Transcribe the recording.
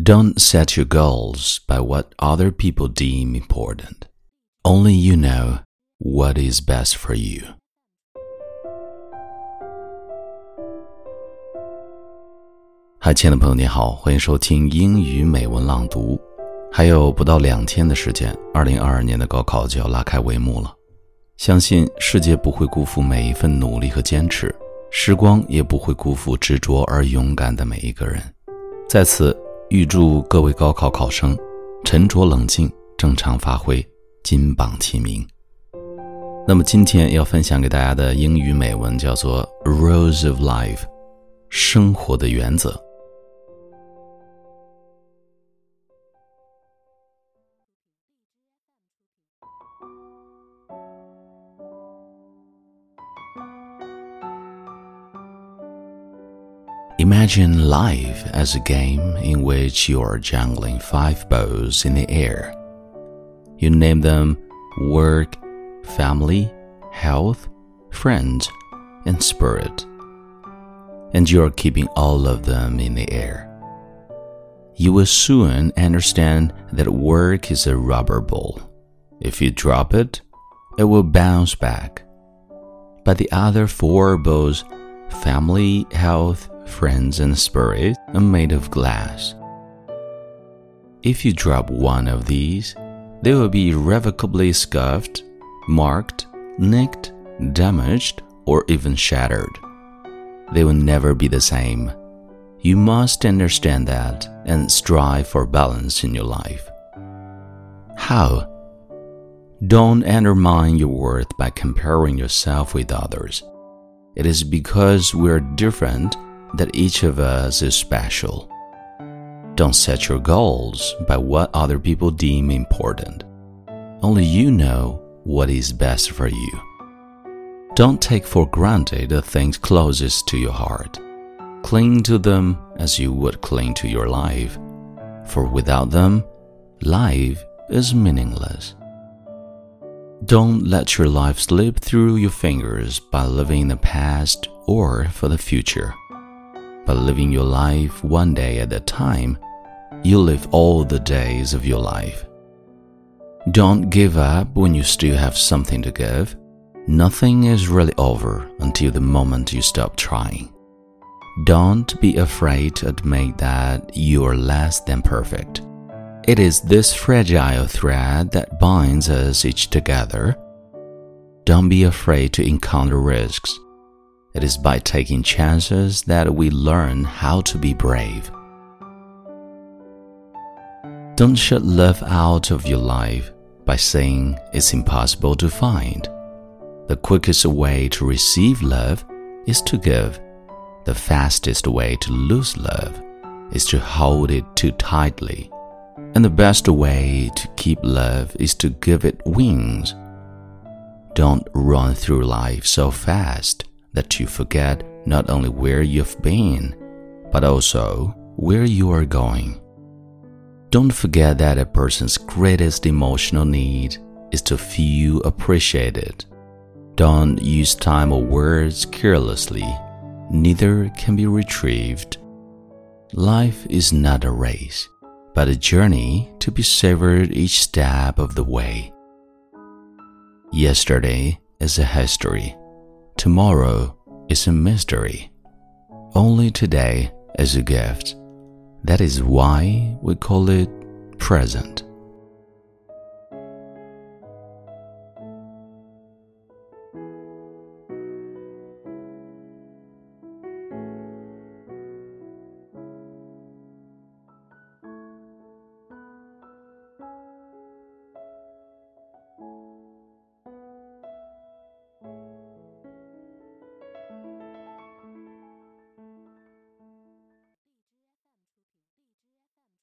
Don't set your goals by what other people deem important. Only you know what is best for you. 嗨，亲爱的朋友，你好，欢迎收听英语美文朗读。还有不到两天的时间，二零二二年的高考就要拉开帷幕了。相信世界不会辜负每一份努力和坚持，时光也不会辜负执着而勇敢的每一个人。在此。预祝各位高考考生沉着冷静、正常发挥、金榜题名。那么今天要分享给大家的英语美文叫做《Rules of Life》，生活的原则。Imagine life as a game in which you are juggling five balls in the air. You name them work, family, health, friends, and spirit. And you are keeping all of them in the air. You will soon understand that work is a rubber ball. If you drop it, it will bounce back. But the other four balls family, health, friends, and spirit are made of glass. If you drop one of these, they will be irrevocably scuffed, marked, nicked, damaged, or even shattered. They will never be the same. You must understand that and strive for balance in your life. How? Don't undermine your worth by comparing yourself with others. It is because we're different that each of us is special. Don't set your goals by what other people deem important. Only you know what is best for you. Don't take for granted the things closest to your heart. Cling to them as you would cling to your life, for without them, life is meaningless. Don't let your life slip through your fingers by living in the past or for the future but living your life one day at a time, you live all the days of your life. Don't give up when you still have something to give. Nothing is really over until the moment you stop trying. Don't be afraid to admit that you are less than perfect. It is this fragile thread that binds us each together. Don't be afraid to encounter risks. It is by taking chances that we learn how to be brave. Don't shut love out of your life by saying it's impossible to find. The quickest way to receive love is to give. The fastest way to lose love is to hold it too tightly. And the best way to keep love is to give it wings. Don't run through life so fast that you forget not only where you've been, but also where you are going. Don't forget that a person's greatest emotional need is to feel appreciated. Don't use time or words carelessly, neither can be retrieved. Life is not a race, but a journey to be savored each step of the way. Yesterday is a history Tomorrow is a mystery. Only today is a gift. That is why we call it present.